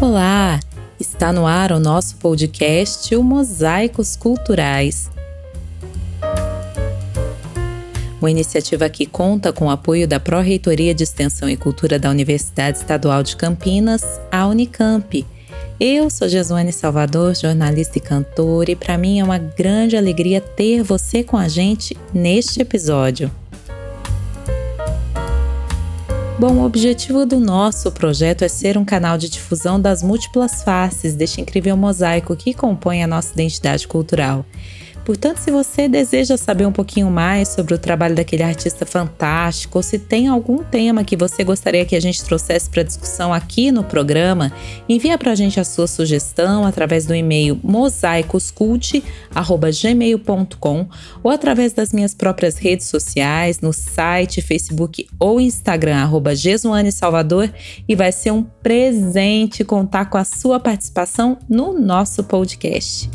Olá! Está no ar o nosso podcast O Mosaicos Culturais. Uma iniciativa que conta com o apoio da Pró-Reitoria de Extensão e Cultura da Universidade Estadual de Campinas, a Unicamp. Eu sou Jesuane Salvador, jornalista e cantora, e para mim é uma grande alegria ter você com a gente neste episódio. Bom, o objetivo do nosso projeto é ser um canal de difusão das múltiplas faces deste incrível mosaico que compõe a nossa identidade cultural. Portanto, se você deseja saber um pouquinho mais sobre o trabalho daquele artista fantástico, ou se tem algum tema que você gostaria que a gente trouxesse para discussão aqui no programa, envia para a gente a sua sugestão através do e-mail mosaicoscult@gmail.com ou através das minhas próprias redes sociais, no site, Facebook ou Instagram arroba Salvador e vai ser um presente contar com a sua participação no nosso podcast.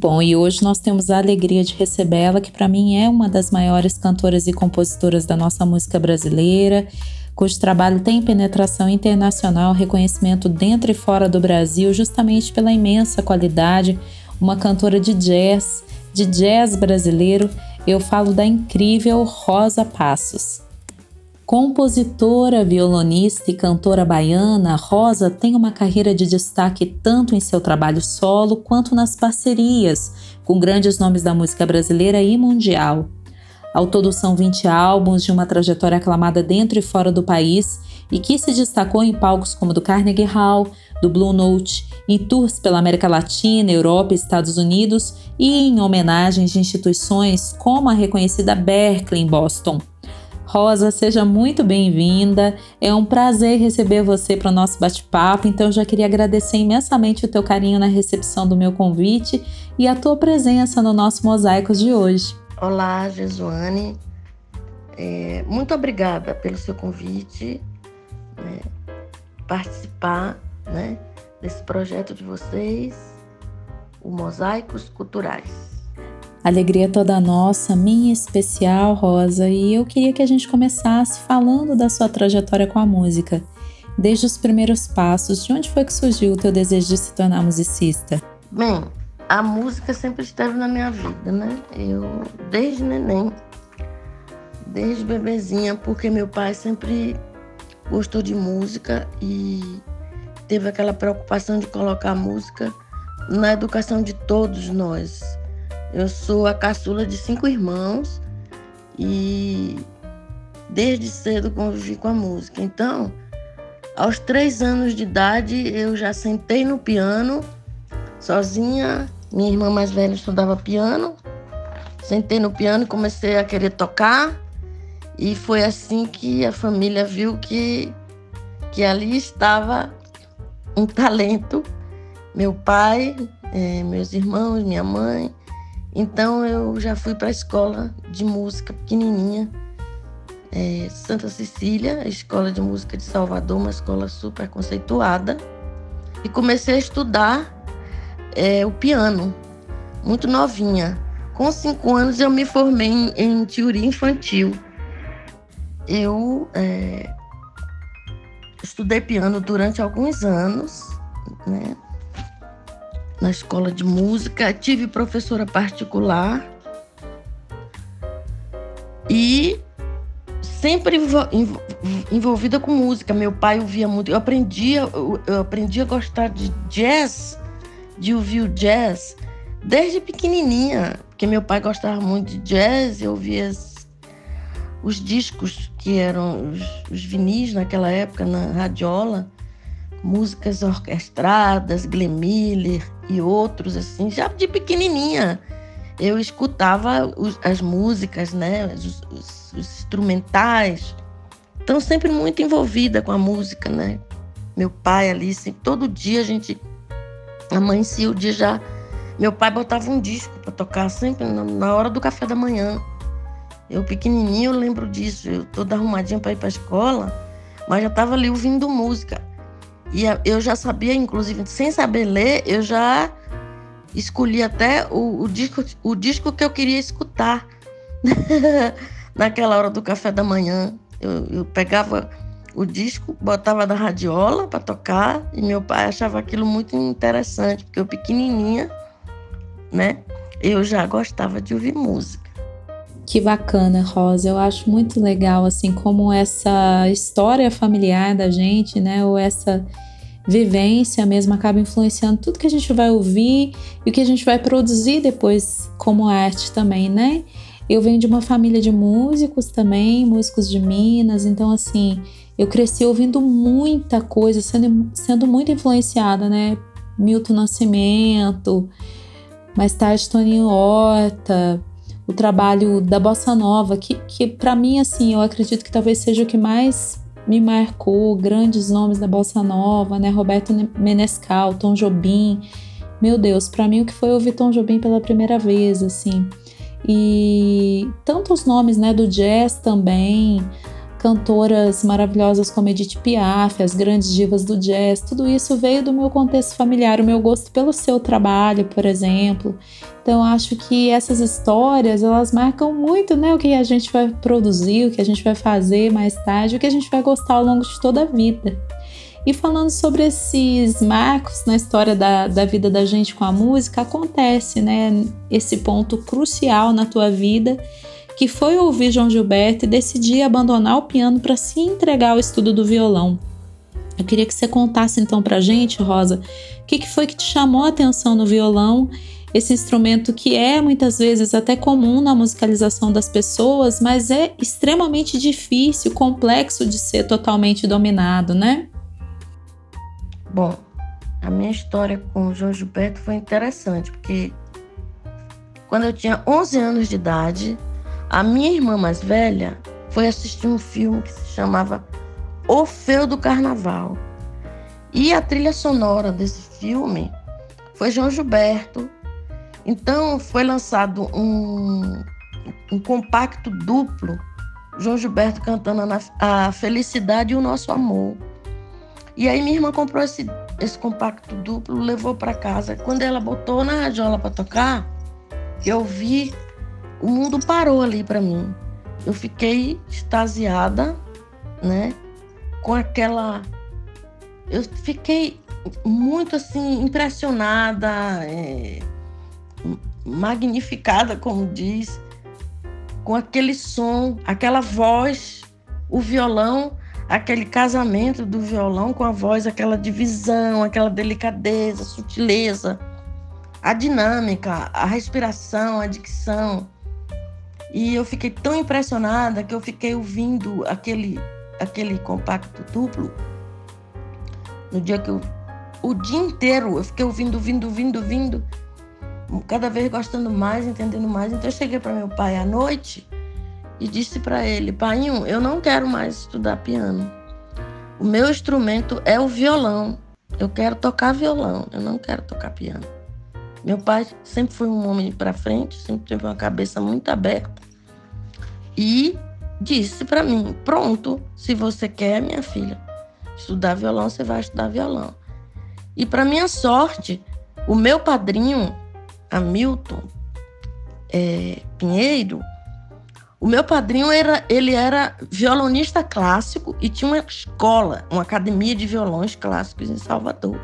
Bom, e hoje nós temos a alegria de receber ela, que para mim é uma das maiores cantoras e compositoras da nossa música brasileira, cujo trabalho tem penetração internacional, reconhecimento dentro e fora do Brasil, justamente pela imensa qualidade, uma cantora de jazz, de jazz brasileiro. Eu falo da incrível Rosa Passos. Compositora, violonista e cantora baiana, Rosa tem uma carreira de destaque tanto em seu trabalho solo quanto nas parcerias com grandes nomes da música brasileira e mundial. Ao todo são 20 álbuns de uma trajetória aclamada dentro e fora do país e que se destacou em palcos como do Carnegie Hall, do Blue Note, em tours pela América Latina, Europa e Estados Unidos e em homenagens de instituições como a reconhecida Berkeley em Boston. Rosa, seja muito bem-vinda. É um prazer receber você para o nosso bate-papo. Então, já queria agradecer imensamente o teu carinho na recepção do meu convite e a tua presença no nosso Mosaicos de hoje. Olá, Jesuane. É, muito obrigada pelo seu convite, né, participar né, desse projeto de vocês, o Mosaicos Culturais. Alegria toda nossa, minha especial, Rosa, e eu queria que a gente começasse falando da sua trajetória com a música. Desde os primeiros passos, de onde foi que surgiu o teu desejo de se tornar musicista? Bem, a música sempre esteve na minha vida, né? Eu, desde neném, desde bebezinha, porque meu pai sempre gostou de música e teve aquela preocupação de colocar música na educação de todos nós eu sou a caçula de cinco irmãos e desde cedo convivi com a música. Então, aos três anos de idade, eu já sentei no piano sozinha. Minha irmã mais velha estudava piano. Sentei no piano e comecei a querer tocar. E foi assim que a família viu que, que ali estava um talento. Meu pai, eh, meus irmãos, minha mãe. Então eu já fui para a escola de música pequenininha, é, Santa Cecília, a escola de música de Salvador, uma escola super conceituada, e comecei a estudar é, o piano, muito novinha. Com cinco anos eu me formei em, em teoria infantil. Eu é, estudei piano durante alguns anos, né? Na escola de música, tive professora particular e sempre envolvida com música. Meu pai ouvia muito. Eu aprendi, eu aprendi a gostar de jazz, de ouvir o jazz desde pequenininha, porque meu pai gostava muito de jazz, eu ouvia os discos que eram os, os vinis naquela época na radiola músicas orquestradas, Glenn Miller e outros assim, já de pequenininha. Eu escutava os, as músicas, né, os, os, os instrumentais. Então sempre muito envolvida com a música, né? Meu pai ali, todo dia a gente amanhecia o dia já. Meu pai botava um disco para tocar sempre na hora do café da manhã. Eu pequenininho eu lembro disso, eu toda arrumadinha para ir para a escola, mas já estava ali ouvindo música. E eu já sabia, inclusive, sem saber ler, eu já escolhi até o, o disco, o disco que eu queria escutar naquela hora do café da manhã. Eu, eu, pegava o disco, botava na radiola para tocar e meu pai achava aquilo muito interessante, porque eu pequenininha, né? Eu já gostava de ouvir música. Que bacana, Rosa. Eu acho muito legal assim como essa história familiar da gente, né, ou essa vivência mesmo acaba influenciando tudo que a gente vai ouvir e o que a gente vai produzir depois como arte também, né? Eu venho de uma família de músicos também, músicos de Minas, então assim, eu cresci ouvindo muita coisa, sendo, sendo muito influenciada, né? Milton Nascimento, mais tarde Toninho Horta, o trabalho da Bossa Nova, que, que para mim, assim, eu acredito que talvez seja o que mais me marcou, grandes nomes da Bossa Nova, né? Roberto Menescal, Tom Jobim. Meu Deus, para mim o que foi ouvir Tom Jobim pela primeira vez, assim. E tantos nomes, né, do jazz também, cantoras maravilhosas como Edith Piaf, as grandes divas do jazz, tudo isso veio do meu contexto familiar, o meu gosto pelo seu trabalho, por exemplo. Então acho que essas histórias, elas marcam muito, né, o que a gente vai produzir, o que a gente vai fazer mais tarde, o que a gente vai gostar ao longo de toda a vida. E falando sobre esses marcos na história da, da vida da gente com a música, acontece, né, esse ponto crucial na tua vida que foi ouvir João Gilberto e decidir abandonar o piano para se entregar ao estudo do violão. Eu queria que você contasse então para gente, Rosa, o que, que foi que te chamou a atenção no violão, esse instrumento que é muitas vezes até comum na musicalização das pessoas, mas é extremamente difícil, complexo de ser totalmente dominado, né? Bom, a minha história com o João Gilberto foi interessante, porque quando eu tinha 11 anos de idade, a minha irmã mais velha foi assistir um filme que se chamava O Feu do Carnaval. E a trilha sonora desse filme foi João Gilberto. Então foi lançado um, um compacto duplo, João Gilberto cantando a Felicidade e o Nosso Amor. E aí minha irmã comprou esse, esse compacto duplo, levou para casa. Quando ela botou na radiola para tocar, eu vi o mundo parou ali para mim. Eu fiquei extasiada, né? Com aquela. Eu fiquei muito assim, impressionada, é... magnificada, como diz, com aquele som, aquela voz, o violão, aquele casamento do violão com a voz, aquela divisão, aquela delicadeza, sutileza, a dinâmica, a respiração, a dicção. E eu fiquei tão impressionada que eu fiquei ouvindo aquele, aquele compacto duplo no dia que eu. O dia inteiro eu fiquei ouvindo, ouvindo, ouvindo, ouvindo, cada vez gostando mais, entendendo mais. Então eu cheguei para meu pai à noite e disse para ele: Pai, eu não quero mais estudar piano. O meu instrumento é o violão. Eu quero tocar violão, eu não quero tocar piano. Meu pai sempre foi um homem para frente, sempre teve uma cabeça muito aberta e disse para mim: "Pronto, se você quer, minha filha, estudar violão, você vai estudar violão". E para minha sorte, o meu padrinho, Hamilton é, Pinheiro, o meu padrinho era, ele era violonista clássico e tinha uma escola, uma academia de violões clássicos em Salvador.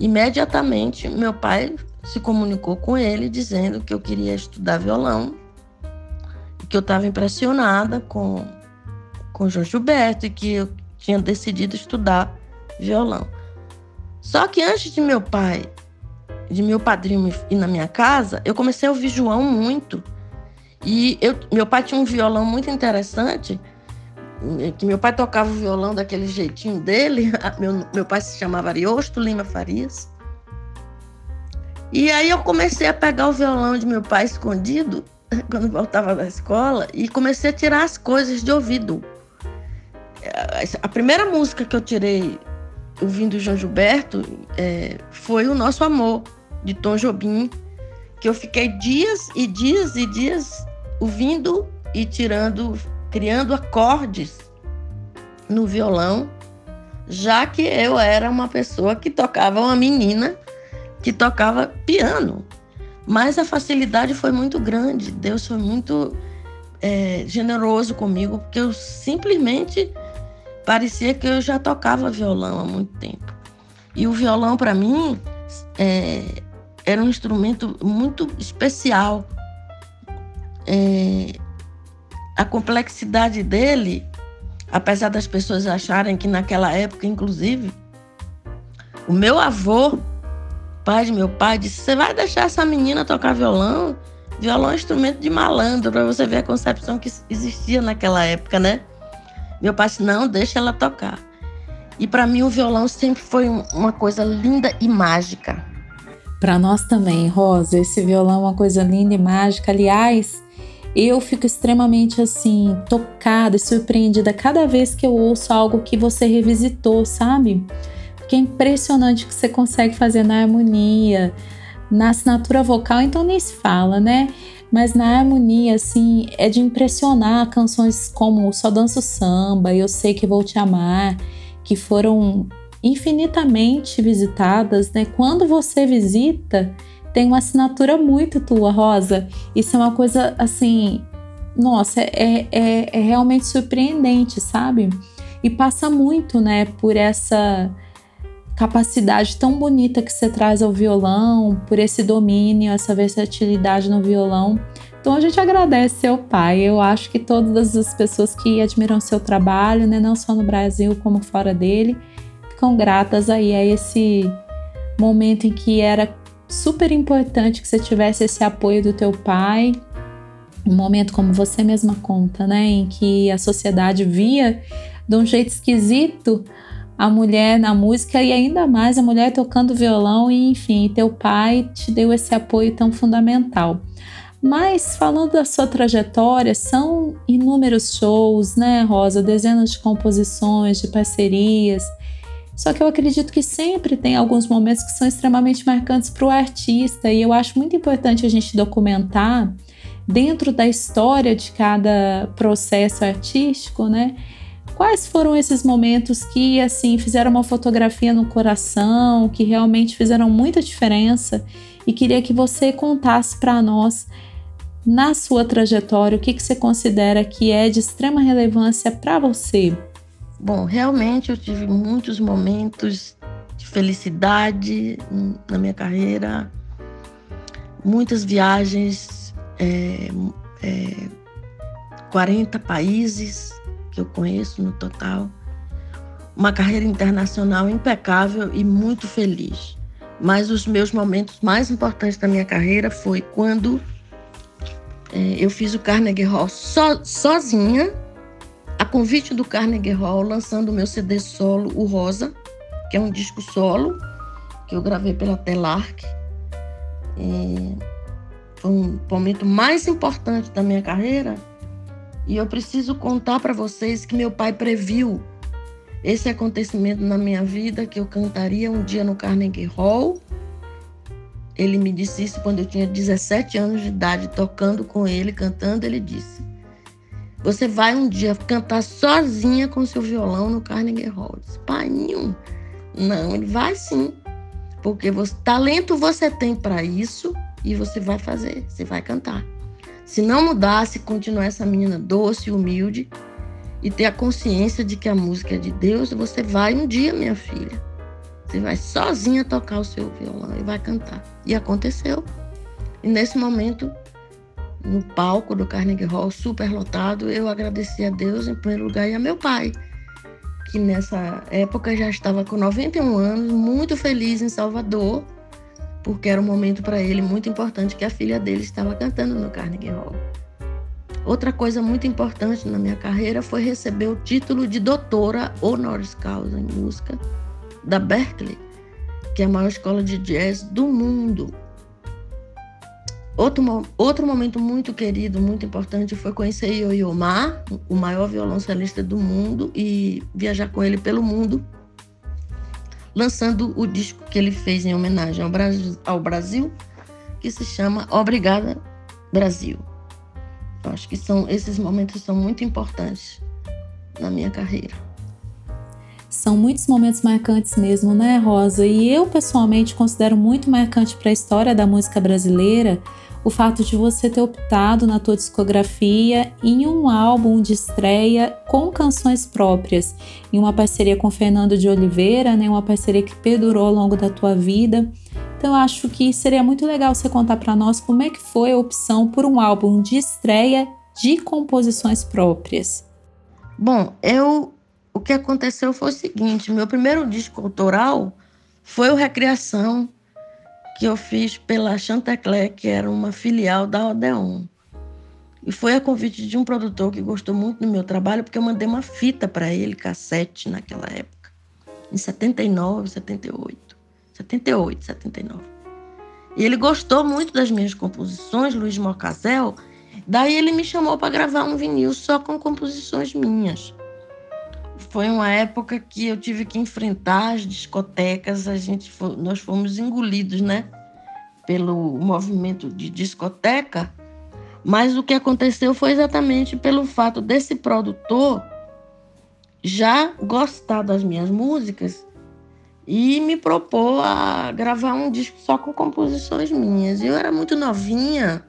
Imediatamente, meu pai se comunicou com ele dizendo que eu queria estudar violão, que eu estava impressionada com com João Gilberto e que eu tinha decidido estudar violão. Só que antes de meu pai, de meu padrinho ir na minha casa, eu comecei a ouvir João muito. E eu, meu pai tinha um violão muito interessante, que meu pai tocava o violão daquele jeitinho dele. Meu, meu pai se chamava Ariosto Lima Farias. E aí eu comecei a pegar o violão de meu pai escondido, quando voltava da escola, e comecei a tirar as coisas de ouvido. A primeira música que eu tirei ouvindo João Gilberto é, foi O Nosso Amor, de Tom Jobim, que eu fiquei dias e dias e dias ouvindo e tirando criando acordes no violão, já que eu era uma pessoa que tocava, uma menina que tocava piano. Mas a facilidade foi muito grande, Deus foi muito é, generoso comigo, porque eu simplesmente parecia que eu já tocava violão há muito tempo. E o violão, para mim, é, era um instrumento muito especial. É, a complexidade dele, apesar das pessoas acharem que naquela época, inclusive, o meu avô, pai de meu pai, disse: Você vai deixar essa menina tocar violão? Violão é um instrumento de malandro, para você ver a concepção que existia naquela época, né? Meu pai disse: Não, deixa ela tocar. E para mim o violão sempre foi uma coisa linda e mágica. Para nós também, Rosa, esse violão é uma coisa linda e mágica. Aliás, eu fico extremamente assim, tocada e surpreendida cada vez que eu ouço algo que você revisitou, sabe? Porque é impressionante o que você consegue fazer na harmonia, na assinatura vocal, então nem se fala, né? Mas na harmonia, assim, é de impressionar canções como Só Danço Samba, Eu Sei Que Vou Te Amar, que foram infinitamente visitadas, né? Quando você visita, tem uma assinatura muito tua, Rosa. Isso é uma coisa assim, nossa, é, é, é realmente surpreendente, sabe? E passa muito, né, por essa capacidade tão bonita que você traz ao violão, por esse domínio, essa versatilidade no violão. Então a gente agradece seu pai. Eu acho que todas as pessoas que admiram seu trabalho, né, não só no Brasil como fora dele, ficam gratas aí a esse momento em que era super importante que você tivesse esse apoio do teu pai. Um momento como você mesma conta, né, em que a sociedade via de um jeito esquisito a mulher na música e ainda mais a mulher tocando violão e enfim, teu pai te deu esse apoio tão fundamental. Mas falando da sua trajetória, são inúmeros shows, né, Rosa? Dezenas de composições, de parcerias. Só que eu acredito que sempre tem alguns momentos que são extremamente marcantes para o artista, e eu acho muito importante a gente documentar dentro da história de cada processo artístico, né? Quais foram esses momentos que assim fizeram uma fotografia no coração, que realmente fizeram muita diferença? E queria que você contasse para nós na sua trajetória, o que, que você considera que é de extrema relevância para você? Bom, realmente eu tive muitos momentos de felicidade na minha carreira, muitas viagens, é, é, 40 países que eu conheço no total, uma carreira internacional impecável e muito feliz. Mas os meus momentos mais importantes da minha carreira foi quando é, eu fiz o Carnegie Hall so, sozinha, convite do Carnegie Hall, lançando o meu CD solo, o Rosa, que é um disco solo que eu gravei pela Telarc. É, foi um momento mais importante da minha carreira. E eu preciso contar para vocês que meu pai previu esse acontecimento na minha vida, que eu cantaria um dia no Carnegie Hall ele me disse isso quando eu tinha 17 anos de idade, tocando com ele, cantando. Ele disse: Você vai um dia cantar sozinha com seu violão no Carnegie Hall. Pai, nenhum. Não, ele vai sim. Porque você, talento você tem para isso e você vai fazer, você vai cantar. Se não mudar, se continuar essa menina doce, humilde e ter a consciência de que a música é de Deus, você vai um dia, minha filha. Você vai sozinha tocar o seu violão e vai cantar. E aconteceu. E nesse momento, no palco do Carnegie Hall, super lotado, eu agradeci a Deus em primeiro lugar e a meu pai, que nessa época já estava com 91 anos, muito feliz em Salvador, porque era um momento para ele muito importante que a filha dele estava cantando no Carnegie Hall. Outra coisa muito importante na minha carreira foi receber o título de doutora honoris causa em música da Berkeley, que é a maior escola de jazz do mundo. Outro, outro momento muito querido, muito importante, foi conhecer Yo-Yo Ma, o maior violoncelista do mundo, e viajar com ele pelo mundo, lançando o disco que ele fez em homenagem ao Brasil, ao Brasil que se chama Obrigada Brasil. Eu acho que são, esses momentos são muito importantes na minha carreira. São muitos momentos marcantes mesmo, né, Rosa? E eu pessoalmente considero muito marcante para a história da música brasileira o fato de você ter optado na tua discografia em um álbum de estreia com canções próprias, em uma parceria com Fernando de Oliveira, né, uma parceria que perdurou ao longo da tua vida. Então acho que seria muito legal você contar para nós como é que foi a opção por um álbum de estreia de composições próprias. Bom, eu o que aconteceu foi o seguinte, meu primeiro disco autoral foi o Recriação que eu fiz pela Chantecler, que era uma filial da Odeon. E foi a convite de um produtor que gostou muito do meu trabalho, porque eu mandei uma fita para ele, cassete, naquela época, em 79, 78. 78, 79. E ele gostou muito das minhas composições, Luiz Mocazel, daí ele me chamou para gravar um vinil só com composições minhas foi uma época que eu tive que enfrentar as discotecas, a gente nós fomos engolidos, né, pelo movimento de discoteca, mas o que aconteceu foi exatamente pelo fato desse produtor já gostar das minhas músicas e me propor a gravar um disco só com composições minhas. Eu era muito novinha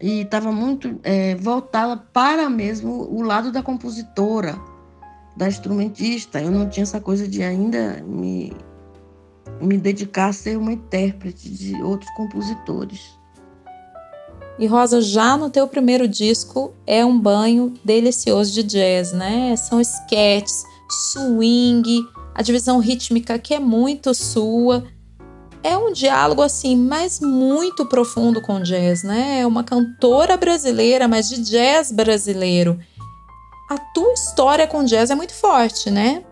e estava muito é, voltada para mesmo o lado da compositora da instrumentista. Eu não tinha essa coisa de ainda me, me dedicar a ser uma intérprete de outros compositores. E Rosa, já no teu primeiro disco é um banho delicioso de jazz, né? São sketches, swing, a divisão rítmica que é muito sua. É um diálogo assim, mas muito profundo com jazz, né? É uma cantora brasileira, mas de jazz brasileiro a tua história com jazz é muito forte, né?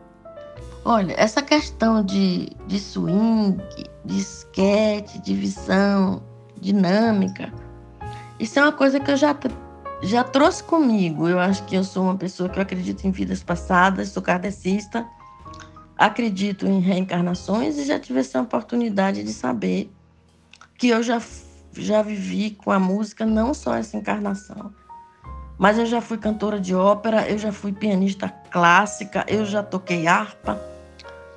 Olha, essa questão de, de swing, de sketch, de visão, dinâmica, isso é uma coisa que eu já, já trouxe comigo. Eu acho que eu sou uma pessoa que eu acredito em vidas passadas, sou kardecista, acredito em reencarnações e já tive essa oportunidade de saber que eu já, já vivi com a música não só essa encarnação, mas eu já fui cantora de ópera, eu já fui pianista clássica, eu já toquei harpa.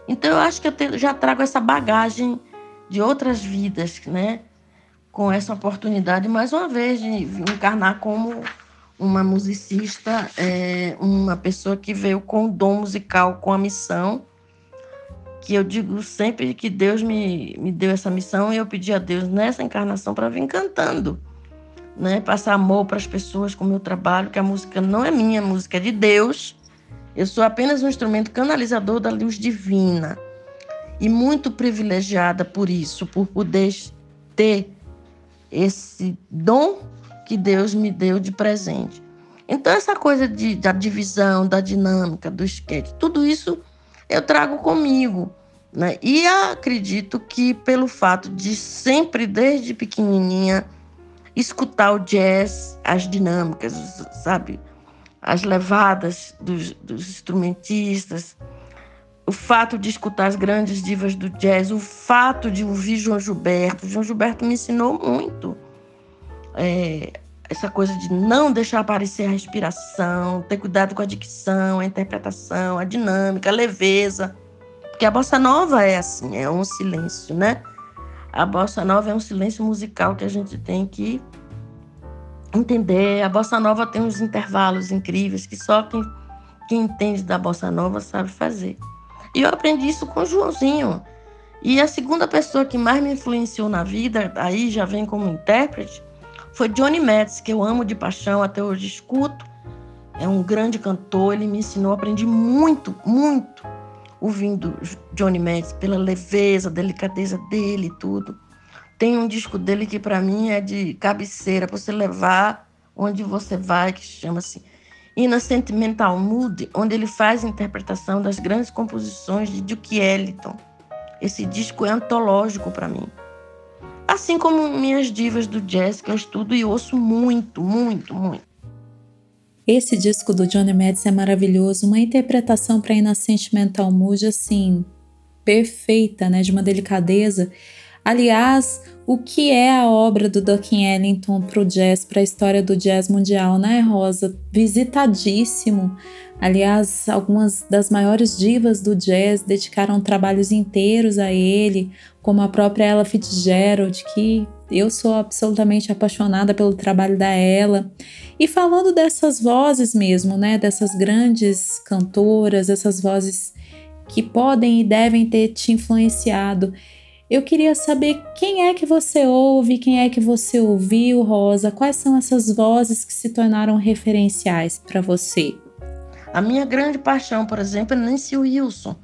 Então eu acho que eu já trago essa bagagem de outras vidas, né? Com essa oportunidade, mais uma vez, de encarnar como uma musicista, é, uma pessoa que veio com o dom musical, com a missão, que eu digo sempre que Deus me, me deu essa missão e eu pedi a Deus nessa encarnação para vir cantando né? Passar amor para as pessoas com o meu trabalho, que a música não é minha, a música é de Deus. Eu sou apenas um instrumento canalizador da luz divina. E muito privilegiada por isso, por poder ter esse dom que Deus me deu de presente. Então, essa coisa de, da divisão, da dinâmica, do esquete, tudo isso eu trago comigo. Né? E acredito que pelo fato de sempre, desde pequenininha, escutar o jazz, as dinâmicas, sabe? As levadas dos, dos instrumentistas, o fato de escutar as grandes divas do jazz, o fato de ouvir João Gilberto. João Gilberto me ensinou muito. É, essa coisa de não deixar aparecer a respiração, ter cuidado com a dicção, a interpretação, a dinâmica, a leveza. Porque a bossa nova é assim, é um silêncio, né? A bossa nova é um silêncio musical que a gente tem que entender. A bossa nova tem uns intervalos incríveis que só quem, quem entende da bossa nova sabe fazer. E eu aprendi isso com o Joãozinho. E a segunda pessoa que mais me influenciou na vida, aí já vem como intérprete, foi Johnny Metz, que eu amo de paixão, até hoje escuto. É um grande cantor, ele me ensinou, aprendi muito, muito ouvindo Johnny Metz, pela leveza, delicadeza dele e tudo. Tem um disco dele que para mim é de cabeceira, para você levar onde você vai, que chama-se In a Sentimental Mood, onde ele faz a interpretação das grandes composições de Duke Ellington. Esse disco é antológico para mim. Assim como minhas divas do jazz, que eu estudo e ouço muito, muito, muito. Esse disco do Johnny Madison é maravilhoso, uma interpretação para Inocente Mental Mood assim perfeita, né, de uma delicadeza. Aliás, o que é a obra do Duke Ellington para o jazz, para a história do jazz mundial, né, Rosa? Visitadíssimo. Aliás, algumas das maiores divas do jazz dedicaram trabalhos inteiros a ele, como a própria Ella Fitzgerald, que Eu sou absolutamente apaixonada pelo trabalho da ela. E falando dessas vozes mesmo, né, dessas grandes cantoras, essas vozes que podem e devem ter te influenciado, eu queria saber quem é que você ouve, quem é que você ouviu, Rosa, quais são essas vozes que se tornaram referenciais para você? A minha grande paixão, por exemplo, é Nancy Wilson,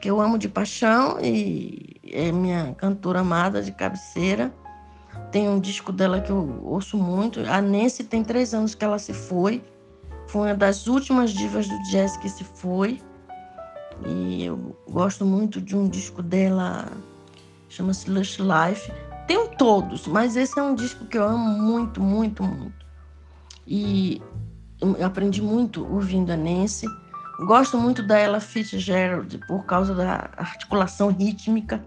que eu amo de paixão e é minha cantora amada de cabeceira. Tem um disco dela que eu ouço muito. A Nancy tem três anos que ela se foi. Foi uma das últimas divas do jazz que se foi. E eu gosto muito de um disco dela chama-se Lush Life. Tenho todos, mas esse é um disco que eu amo muito, muito, muito. E eu aprendi muito ouvindo a Nancy. Gosto muito da Ella Fitzgerald por causa da articulação rítmica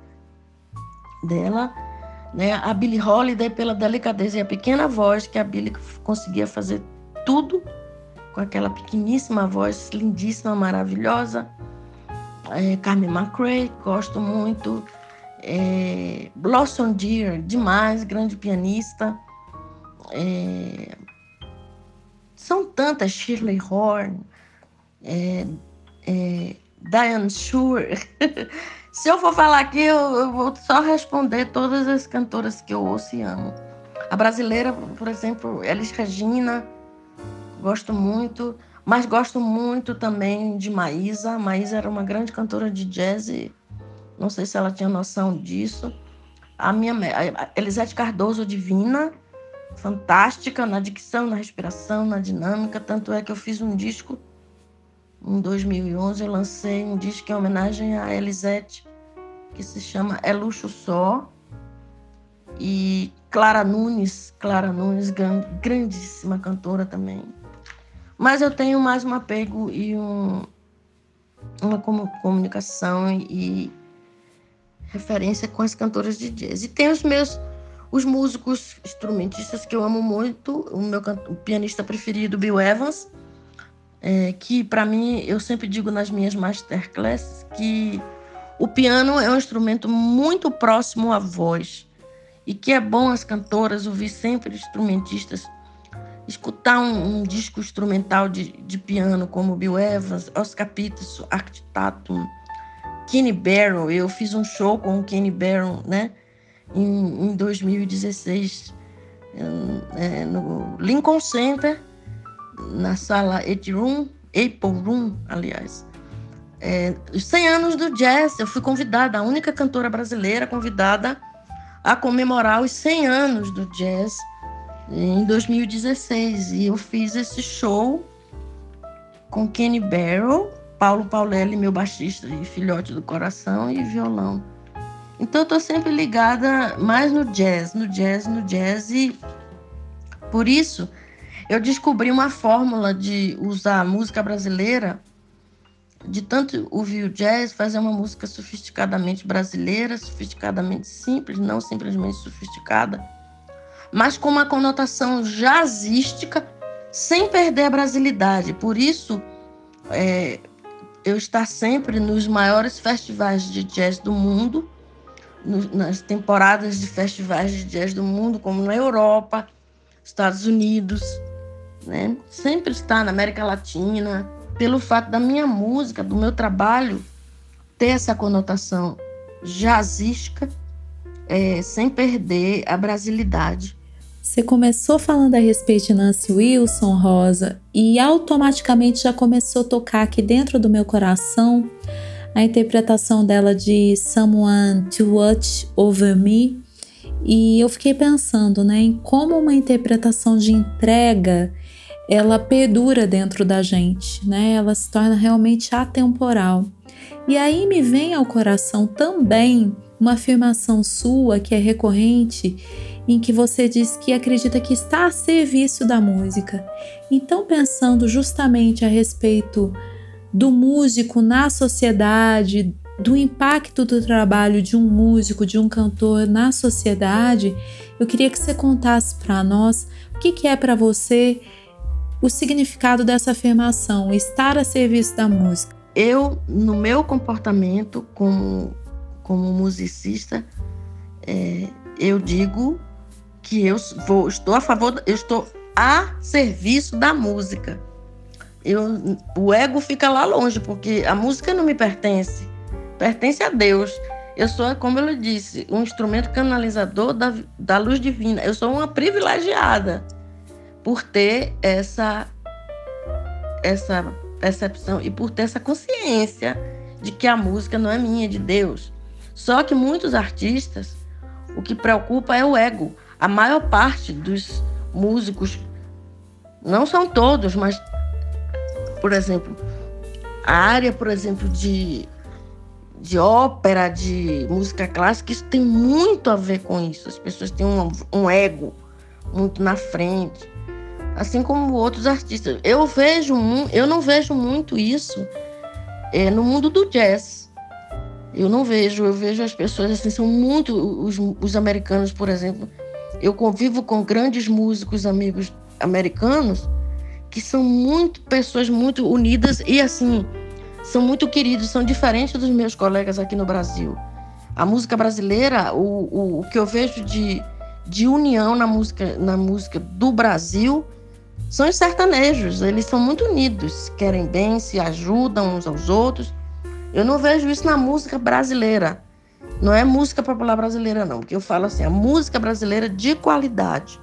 dela. Né? A Billie Holiday pela delicadeza e a pequena voz que a Billie conseguia fazer tudo com aquela pequeníssima voz lindíssima, maravilhosa. É, Carmen McRae, gosto muito é, Blossom Deer, demais, grande pianista. É, são tantas, Shirley Horn, é, é, Diane Shure. Se eu for falar aqui, eu, eu, vou só responder todas as cantoras que eu ouço e amo. A brasileira, por exemplo, Elis Regina, gosto muito, mas gosto muito também de Maísa. Maísa era uma grande cantora de jazz não sei se ela tinha noção disso. A minha a Elisete Cardoso Divina, fantástica na dicção, na respiração, na dinâmica. Tanto é que eu fiz um disco em 2011. Eu lancei um disco em homenagem a Elisete, que se chama É Luxo Só. E Clara Nunes, Clara Nunes, grandíssima cantora também. Mas eu tenho mais um apego e um, uma comunicação e referência com as cantoras de jazz. E tem os meus os músicos instrumentistas que eu amo muito, o meu o pianista preferido, Bill Evans, é, que para mim eu sempre digo nas minhas masterclasses que o piano é um instrumento muito próximo à voz e que é bom as cantoras ouvir sempre instrumentistas escutar um, um disco instrumental de, de, piano como Bill Evans, Oscar Peterson, Art Tatum, Kenny Barron. Eu fiz um show com o Kenny Barron, né? Em, em 2016, é, no Lincoln Center, na sala Apple Room, Apple Room, aliás. É, os 100 anos do jazz, eu fui convidada, a única cantora brasileira convidada a comemorar os 100 anos do jazz em 2016. E eu fiz esse show com Kenny Barrow, Paulo Paulelli, meu baixista e filhote do coração, e violão. Então eu tô sempre ligada mais no jazz, no jazz, no jazz e por isso eu descobri uma fórmula de usar a música brasileira, de tanto ouvir o jazz, fazer uma música sofisticadamente brasileira, sofisticadamente simples, não simplesmente sofisticada, mas com uma conotação jazzística, sem perder a brasilidade. Por isso, é, eu estar sempre nos maiores festivais de jazz do mundo, nas temporadas de festivais de jazz do mundo, como na Europa, Estados Unidos, né? Sempre estar na América Latina, pelo fato da minha música, do meu trabalho ter essa conotação jazzística, é, sem perder a brasilidade. Você começou falando a respeito de Nancy Wilson, Rosa, e automaticamente já começou a tocar aqui dentro do meu coração a interpretação dela de Someone to Watch Over Me. E eu fiquei pensando né, em como uma interpretação de entrega ela perdura dentro da gente, né? Ela se torna realmente atemporal. E aí me vem ao coração também uma afirmação sua que é recorrente em que você diz que acredita que está a serviço da música. Então, pensando justamente a respeito do músico na sociedade, do impacto do trabalho de um músico, de um cantor na sociedade, eu queria que você contasse para nós o que, que é para você o significado dessa afirmação, estar a serviço da música. Eu, no meu comportamento como, como musicista, é, eu digo que eu vou, estou a favor, eu estou a serviço da música. Eu, o ego fica lá longe, porque a música não me pertence, pertence a Deus. Eu sou, como eu disse, um instrumento canalizador da, da luz divina. Eu sou uma privilegiada por ter essa, essa percepção e por ter essa consciência de que a música não é minha, é de Deus. Só que muitos artistas, o que preocupa é o ego. A maior parte dos músicos, não são todos, mas, por exemplo, a área, por exemplo, de de ópera, de música clássica, isso tem muito a ver com isso. As pessoas têm um, um ego muito na frente, assim como outros artistas. Eu vejo, eu não vejo muito isso é, no mundo do jazz. Eu não vejo, eu vejo as pessoas assim, são muito os, os americanos, por exemplo. Eu convivo com grandes músicos amigos americanos que são muito pessoas muito unidas e assim são muito queridos, são diferentes dos meus colegas aqui no Brasil. A música brasileira, o, o, o que eu vejo de, de união na música, na música do Brasil são os sertanejos. Eles são muito unidos, querem bem, se ajudam uns aos outros. Eu não vejo isso na música brasileira. Não é música popular brasileira, não, porque eu falo assim, a música brasileira de qualidade.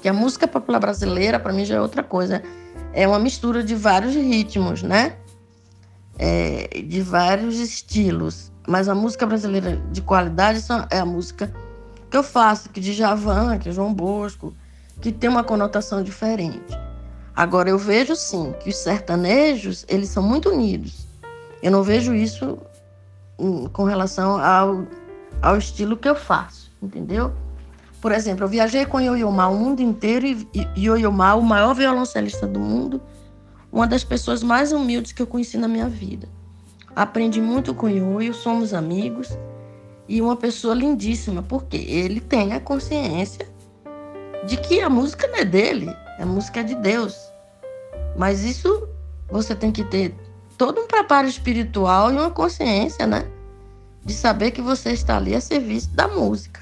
Que a música popular brasileira, para mim, já é outra coisa. É uma mistura de vários ritmos, né? é, de vários estilos. Mas a música brasileira de qualidade é a música que eu faço, que de Javan, que é João Bosco, que tem uma conotação diferente. Agora eu vejo sim que os sertanejos, eles são muito unidos. Eu não vejo isso com relação ao, ao estilo que eu faço, entendeu? Por exemplo, eu viajei com Yoyomá o mundo inteiro e, Yoyomá, o maior violoncelista do mundo, uma das pessoas mais humildes que eu conheci na minha vida. Aprendi muito com o Ioio, somos amigos e uma pessoa lindíssima, porque ele tem a consciência de que a música não é dele, a música é de Deus. Mas isso você tem que ter todo um preparo espiritual e uma consciência, né? De saber que você está ali a serviço da música.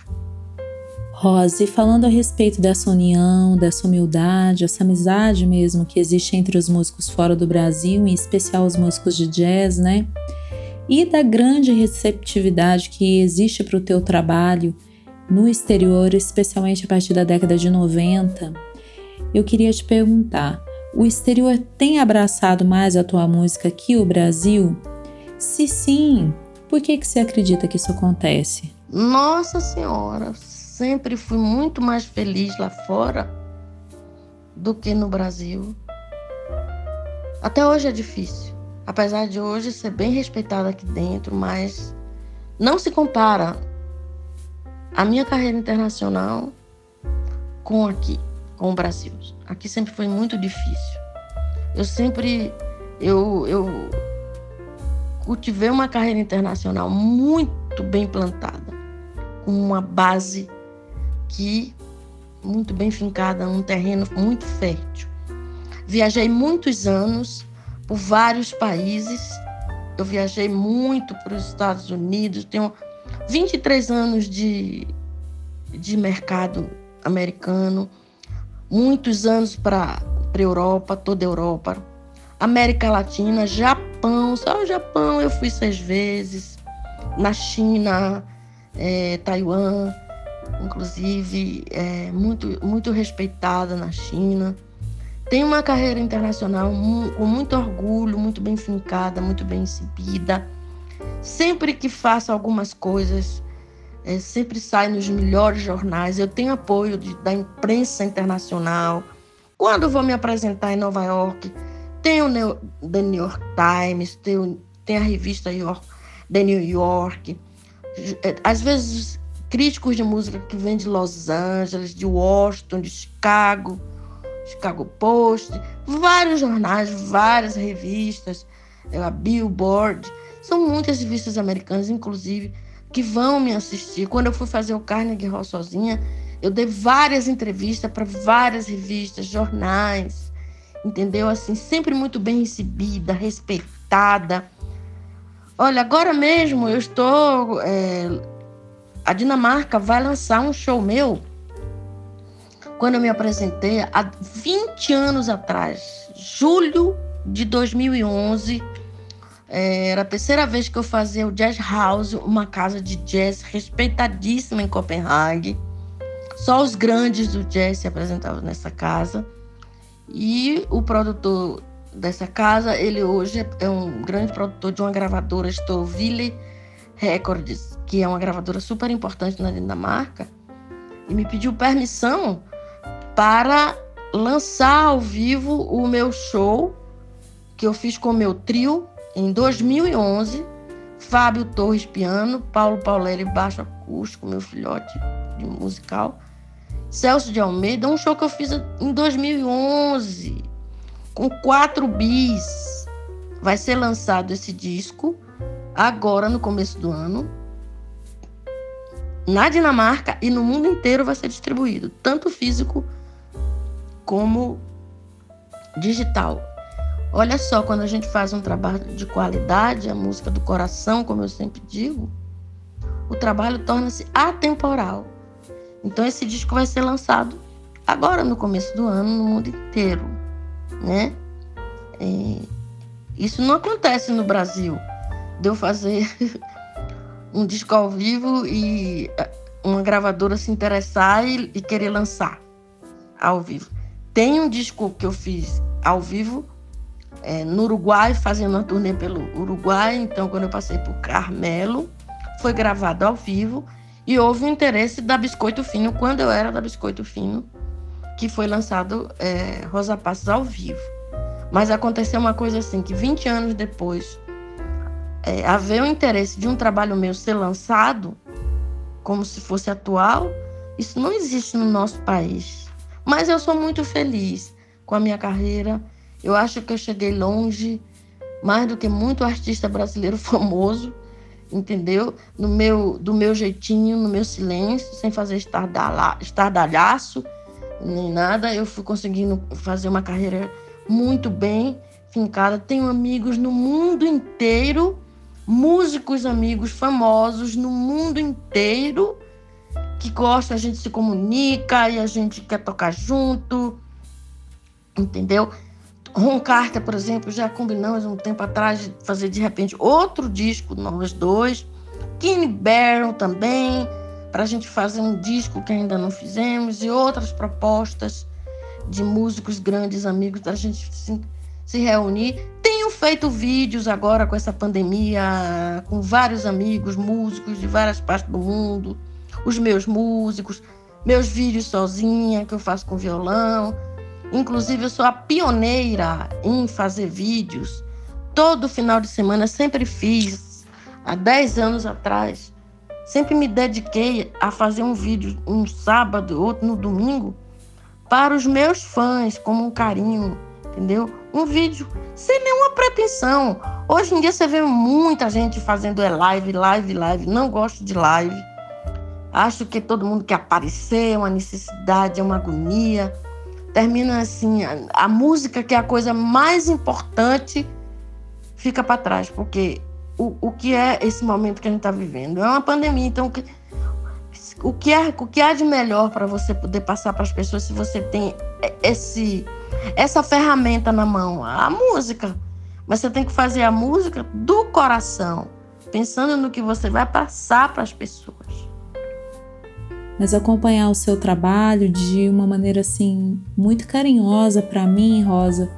Rose, falando a respeito dessa união, dessa humildade, essa amizade mesmo que existe entre os músicos fora do Brasil, em especial os músicos de jazz, né? E da grande receptividade que existe para o teu trabalho no exterior, especialmente a partir da década de 90, eu queria te perguntar: o exterior tem abraçado mais a tua música que o Brasil? Se sim, por que, que você acredita que isso acontece? Nossa Senhora, sempre fui muito mais feliz lá fora do que no Brasil. Até hoje é difícil. Apesar de hoje ser bem respeitada aqui dentro, mas não se compara a minha carreira internacional com aqui, com o Brasil. Aqui sempre foi muito difícil. Eu sempre eu, eu cultivei uma carreira internacional muito bem plantada, com uma base aqui, muito bem fincada, um terreno muito fértil. Viajei muitos anos por vários países. Eu viajei muito para os Estados Unidos, tenho 23 anos de, de mercado americano, muitos anos para a Europa, toda a Europa, América Latina, Japão, só o Japão eu fui seis vezes, na China, é, Taiwan, inclusive é, muito, muito respeitada na China. Tem uma carreira internacional com muito orgulho, muito bem fincada, muito bem exibida. Sempre que faço algumas coisas, é, sempre sai nos melhores jornais. Eu tenho apoio de, da imprensa internacional. Quando vou me apresentar em Nova York, tem o The New York Times, tem, tem a revista York, The New York. É, às vezes críticos de música que vêm de Los Angeles, de Washington, de Chicago, Chicago Post, vários jornais, várias revistas, é, a Billboard, são muitas revistas americanas, inclusive, que vão me assistir. Quando eu fui fazer o Carnegie Hall sozinha, eu dei várias entrevistas para várias revistas, jornais, entendeu? Assim, sempre muito bem recebida, respeitada. Olha, agora mesmo eu estou é, a Dinamarca vai lançar um show meu quando eu me apresentei há 20 anos atrás, julho de 2011. É, era a terceira vez que eu fazia o Jazz House, uma casa de jazz respeitadíssima em Copenhague. Só os grandes do jazz se apresentavam nessa casa. E o produtor dessa casa, ele hoje é um grande produtor de uma gravadora, Stoville Records, que é uma gravadora super importante na Dinamarca, e me pediu permissão para lançar ao vivo o meu show que eu fiz com o meu trio em 2011. Fábio Torres piano, Paulo Pauleri baixo acústico, meu filhote de musical. Celso de Almeida, um show que eu fiz em 2011 com quatro bis. Vai ser lançado esse disco agora no começo do ano. Na Dinamarca e no mundo inteiro vai ser distribuído, tanto físico como digital. Olha só, quando a gente faz um trabalho de qualidade, a música do coração, como eu sempre digo, o trabalho torna-se atemporal. Então esse disco vai ser lançado agora no começo do ano no mundo inteiro, né? É, isso não acontece no Brasil. De eu fazer um disco ao vivo e é, uma gravadora se interessar e, e querer lançar ao vivo. Tem um disco que eu fiz ao vivo é, no Uruguai, fazendo uma turnê pelo Uruguai. Então, quando eu passei por Carmelo, foi gravado ao vivo e houve um interesse da Biscoito Fino, quando eu era da Biscoito Fino, que foi lançado é, Rosa Passos ao vivo. Mas aconteceu uma coisa assim, que 20 anos depois, é, haver o interesse de um trabalho meu ser lançado, como se fosse atual, isso não existe no nosso país. Mas eu sou muito feliz com a minha carreira. Eu acho que eu cheguei longe, mais do que muito artista brasileiro famoso, entendeu? No meu, do meu jeitinho, no meu silêncio, sem fazer estardalhaço, nem nada. Eu fui conseguindo fazer uma carreira muito bem fincada. Tenho amigos no mundo inteiro, músicos amigos famosos no mundo inteiro que gosta, a gente se comunica e a gente quer tocar junto, entendeu? Ron Carter, por exemplo, já combinamos um tempo atrás de fazer de repente outro disco, nós dois. Kenny Barron também, para a gente fazer um disco que ainda não fizemos, e outras propostas de músicos grandes amigos da gente se, se reunir. Tenho feito vídeos agora com essa pandemia, com vários amigos músicos de várias partes do mundo os meus músicos, meus vídeos sozinha, que eu faço com violão. Inclusive, eu sou a pioneira em fazer vídeos. Todo final de semana sempre fiz, há 10 anos atrás. Sempre me dediquei a fazer um vídeo um sábado, outro no domingo, para os meus fãs, como um carinho, entendeu? Um vídeo sem nenhuma pretensão. Hoje em dia você vê muita gente fazendo é live, live, live. Não gosto de live. Acho que todo mundo quer aparecer, é uma necessidade, é uma agonia. Termina assim, a, a música, que é a coisa mais importante, fica para trás, porque o, o que é esse momento que a gente está vivendo? É uma pandemia, então o que, o que, é, o que há de melhor para você poder passar para as pessoas se você tem esse, essa ferramenta na mão? A música. Mas você tem que fazer a música do coração, pensando no que você vai passar para as pessoas mas acompanhar o seu trabalho de uma maneira assim muito carinhosa para mim, Rosa,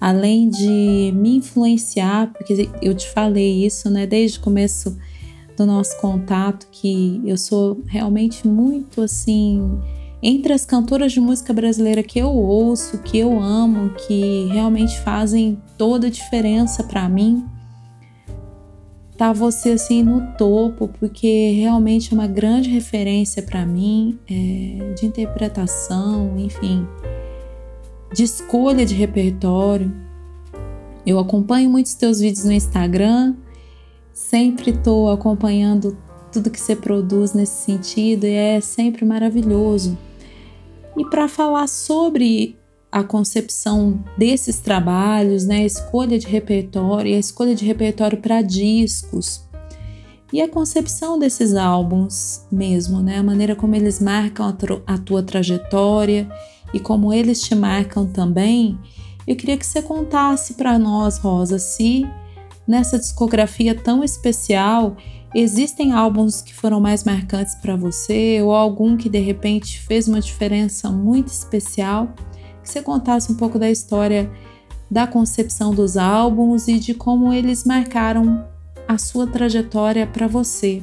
além de me influenciar, porque eu te falei isso, né, desde o começo do nosso contato, que eu sou realmente muito assim entre as cantoras de música brasileira que eu ouço, que eu amo, que realmente fazem toda a diferença para mim tá você assim no topo, porque realmente é uma grande referência para mim é, de interpretação, enfim, de escolha de repertório. Eu acompanho muitos teus vídeos no Instagram, sempre estou acompanhando tudo que você produz nesse sentido e é sempre maravilhoso. E para falar sobre a concepção desses trabalhos, né, a escolha de repertório e a escolha de repertório para discos. e a concepção desses álbuns mesmo, né? A maneira como eles marcam a, a tua trajetória e como eles te marcam também. Eu queria que você contasse para nós, Rosa, se nessa discografia tão especial existem álbuns que foram mais marcantes para você ou algum que de repente fez uma diferença muito especial. Que você contasse um pouco da história da concepção dos álbuns e de como eles marcaram a sua trajetória para você?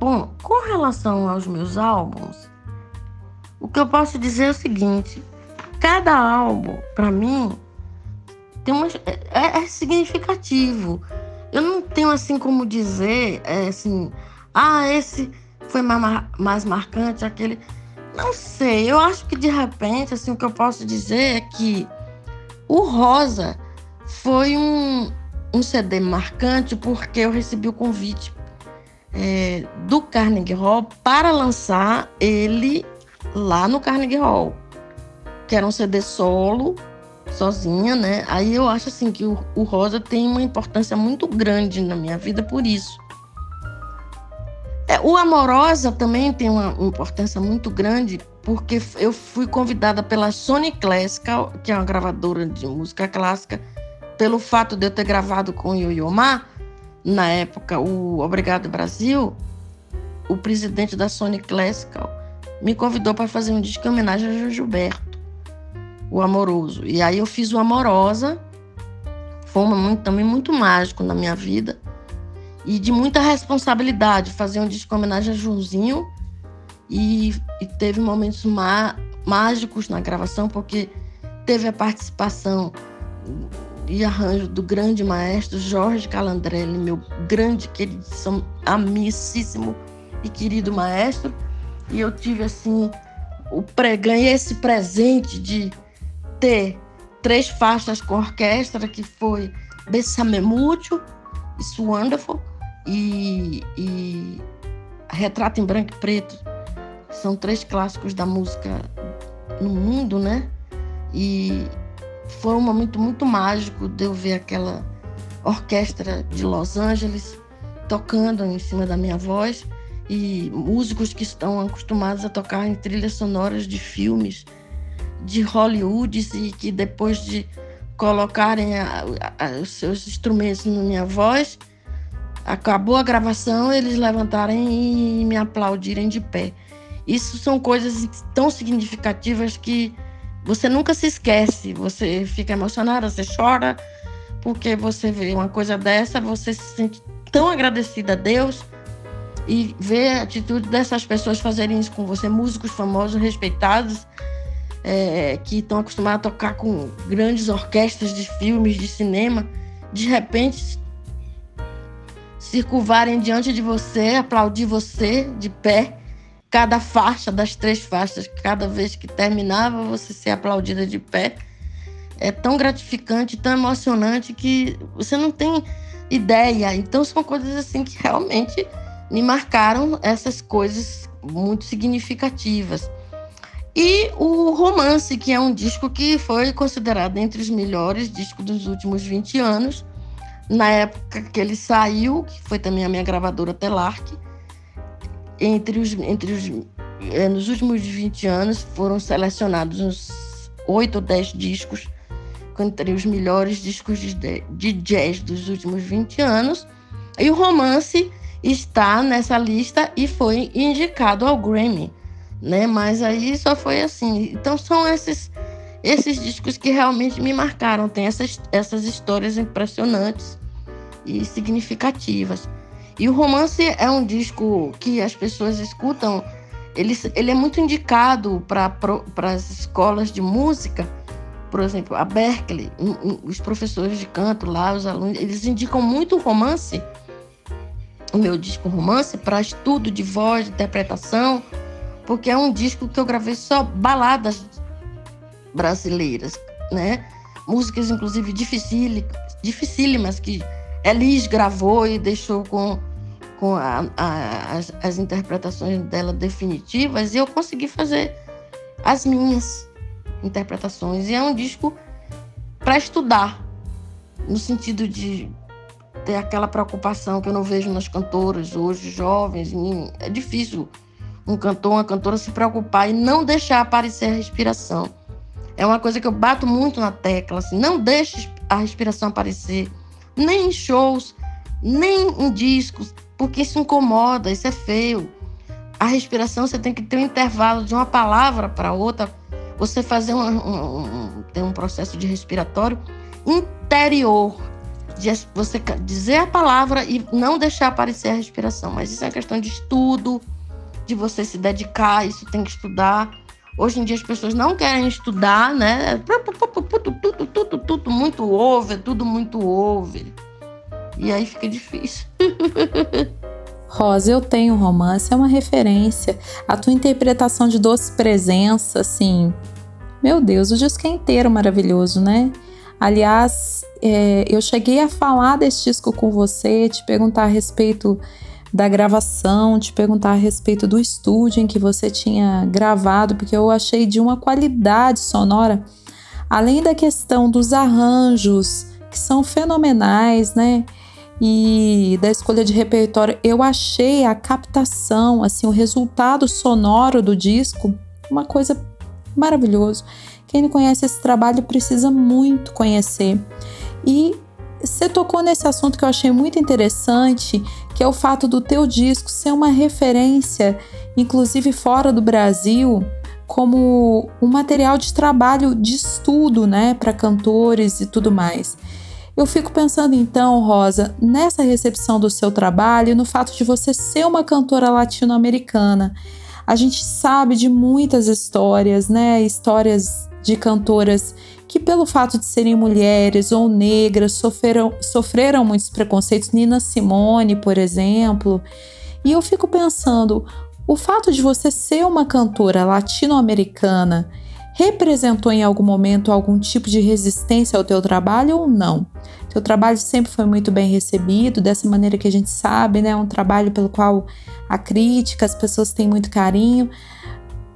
Bom, com relação aos meus álbuns, o que eu posso dizer é o seguinte: cada álbum, para mim, tem uma, é, é, significativo. Eu não tenho assim como dizer, é, assim, ah, esse foi mais, mais marcante, aquele. Não sei, eu acho que de repente, assim, o que eu posso dizer é que o Rosa foi um, um CD marcante porque eu recebi o convite é, do Carnegie Hall para lançar ele lá no Carnegie Hall, que era um CD solo, sozinha, né? Aí eu acho assim que o, o Rosa tem uma importância muito grande na minha vida por isso. É, o Amorosa também tem uma importância muito grande porque eu fui convidada pela Sony Classical, que é uma gravadora de música clássica, pelo fato de eu ter gravado com o Yoyomar, na época, o Obrigado Brasil, o presidente da Sony Classical me convidou para fazer um disco em homenagem a Gilberto, o Amoroso. E aí eu fiz o Amorosa, foi um momento também muito mágico na minha vida e de muita responsabilidade fazer um disco em homenagem a Joãozinho e, e teve momentos má, mágicos na gravação porque teve a participação e arranjo do grande maestro Jorge Calandrelli, meu grande, querido, amicíssimo e querido maestro. E eu tive assim, o ganhei esse presente de ter três faixas com orquestra, que foi Bessame Mucho, It's Wonderful e, e Retrato em Branco e Preto. São três clássicos da música no mundo, né? E, foi um momento muito mágico de eu ver aquela orquestra de Los Angeles tocando em cima da minha voz e músicos que estão acostumados a tocar em trilhas sonoras de filmes de Hollywood e que depois de colocarem a, a, os seus instrumentos na minha voz, acabou a gravação, eles levantarem e me aplaudirem de pé. Isso são coisas tão significativas que você nunca se esquece, você fica emocionada, você chora, porque você vê uma coisa dessa, você se sente tão agradecida a Deus e vê a atitude dessas pessoas fazerem isso com você, músicos famosos, respeitados, é, que estão acostumados a tocar com grandes orquestras de filmes, de cinema, de repente se curvarem diante de você, aplaudir você de pé cada faixa das três faixas, cada vez que terminava, você ser aplaudida de pé. É tão gratificante, tão emocionante que você não tem ideia. Então são coisas assim que realmente me marcaram essas coisas muito significativas. E o Romance, que é um disco que foi considerado entre os melhores discos dos últimos 20 anos, na época que ele saiu, que foi também a minha gravadora Telarc, entre os, entre os, é, nos últimos 20 anos foram selecionados uns 8 ou 10 discos entre os melhores discos de, de jazz dos últimos 20 anos. E o romance está nessa lista e foi indicado ao Grammy, né? Mas aí só foi assim. Então são esses esses discos que realmente me marcaram, tem essas essas histórias impressionantes e significativas. E o romance é um disco que as pessoas escutam, ele, ele é muito indicado para as escolas de música, por exemplo, a Berkeley, os professores de canto lá, os alunos, eles indicam muito o romance, o meu disco romance, para estudo de voz, de interpretação, porque é um disco que eu gravei só baladas brasileiras, né? Músicas, inclusive, dificílimas, que Elis gravou e deixou com, com a, a, as, as interpretações dela definitivas e eu consegui fazer as minhas interpretações. E é um disco para estudar, no sentido de ter aquela preocupação que eu não vejo nas cantoras hoje, jovens. É difícil um cantor, uma cantora se preocupar e não deixar aparecer a respiração. É uma coisa que eu bato muito na tecla, assim, não deixe a respiração aparecer, nem em shows, nem em discos, porque isso incomoda, isso é feio. A respiração você tem que ter um intervalo de uma palavra para outra, você fazer um, um, um, ter um processo de respiratório interior, de você dizer a palavra e não deixar aparecer a respiração. Mas isso é uma questão de estudo, de você se dedicar, isso tem que estudar. Hoje em dia as pessoas não querem estudar, né? Tudo, tudo, tudo, muito over, tudo muito over. E aí fica difícil. Rosa, eu tenho um romance, é uma referência. A tua interpretação de Doce Presença, assim. Meu Deus, o disco é inteiro maravilhoso, né? Aliás, é, eu cheguei a falar desse disco com você, te perguntar a respeito da gravação, te perguntar a respeito do estúdio em que você tinha gravado, porque eu achei de uma qualidade sonora, além da questão dos arranjos, que são fenomenais, né? E da escolha de repertório, eu achei a captação, assim, o resultado sonoro do disco, uma coisa maravilhoso. Quem não conhece esse trabalho precisa muito conhecer. E você tocou nesse assunto que eu achei muito interessante, que é o fato do teu disco ser uma referência, inclusive fora do Brasil, como um material de trabalho de estudo, né, para cantores e tudo mais. Eu fico pensando então, Rosa, nessa recepção do seu trabalho e no fato de você ser uma cantora latino-americana. A gente sabe de muitas histórias, né? Histórias de cantoras que, pelo fato de serem mulheres ou negras, sofreram, sofreram muitos preconceitos. Nina Simone, por exemplo. E eu fico pensando: o fato de você ser uma cantora latino-americana representou em algum momento algum tipo de resistência ao teu trabalho ou não? Teu trabalho sempre foi muito bem recebido, dessa maneira que a gente sabe, né? Um trabalho pelo qual a crítica, as pessoas têm muito carinho.